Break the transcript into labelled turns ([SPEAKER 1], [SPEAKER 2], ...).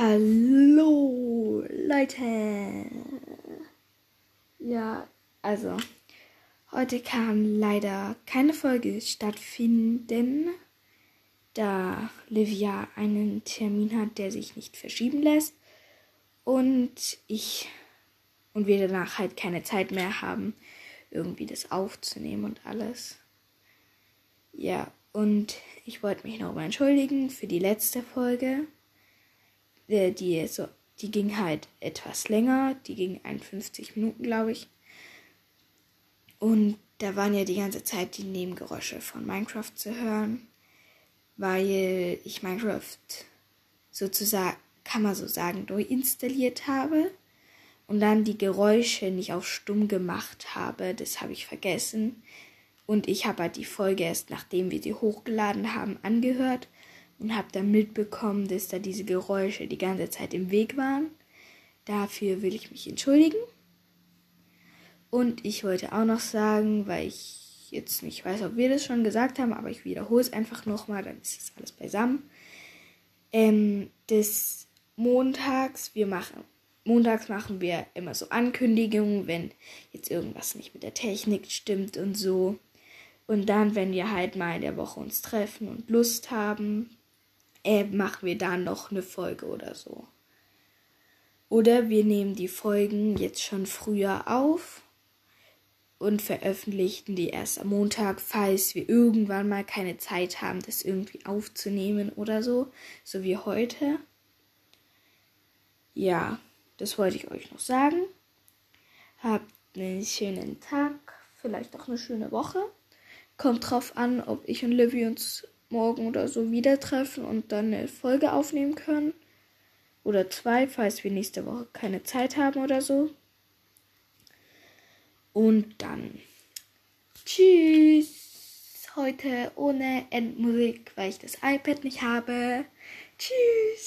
[SPEAKER 1] Hallo Leute. Ja, also heute kann leider keine Folge stattfinden, da Livia einen Termin hat, der sich nicht verschieben lässt und ich und wir danach halt keine Zeit mehr haben, irgendwie das aufzunehmen und alles. Ja, und ich wollte mich nochmal entschuldigen für die letzte Folge äh, die, so, die ging halt etwas länger. Die ging 51 Minuten, glaube ich. Und da waren ja die ganze Zeit die Nebengeräusche von Minecraft zu hören, weil ich Minecraft sozusagen, kann man so sagen, durchinstalliert habe und dann die Geräusche nicht auf stumm gemacht habe. Das habe ich vergessen. Und ich habe halt die Folge erst nachdem wir sie hochgeladen haben angehört und habe dann mitbekommen, dass da diese Geräusche die ganze Zeit im Weg waren. Dafür will ich mich entschuldigen. Und ich wollte auch noch sagen, weil ich jetzt nicht weiß, ob wir das schon gesagt haben, aber ich wiederhole es einfach nochmal, dann ist das alles beisammen. Ähm, des Montags, wir machen, montags machen wir immer so Ankündigungen, wenn jetzt irgendwas nicht mit der Technik stimmt und so. Und dann, wenn wir halt mal in der Woche uns treffen und Lust haben, äh, machen wir da noch eine Folge oder so. Oder wir nehmen die Folgen jetzt schon früher auf und veröffentlichen die erst am Montag, falls wir irgendwann mal keine Zeit haben, das irgendwie aufzunehmen oder so, so wie heute. Ja, das wollte ich euch noch sagen. Habt einen schönen Tag, vielleicht auch eine schöne Woche. Kommt drauf an, ob ich und Livy uns morgen oder so wieder treffen und dann eine Folge aufnehmen können. Oder zwei, falls wir nächste Woche keine Zeit haben oder so. Und dann tschüss. Heute ohne Endmusik, weil ich das iPad nicht habe. Tschüss.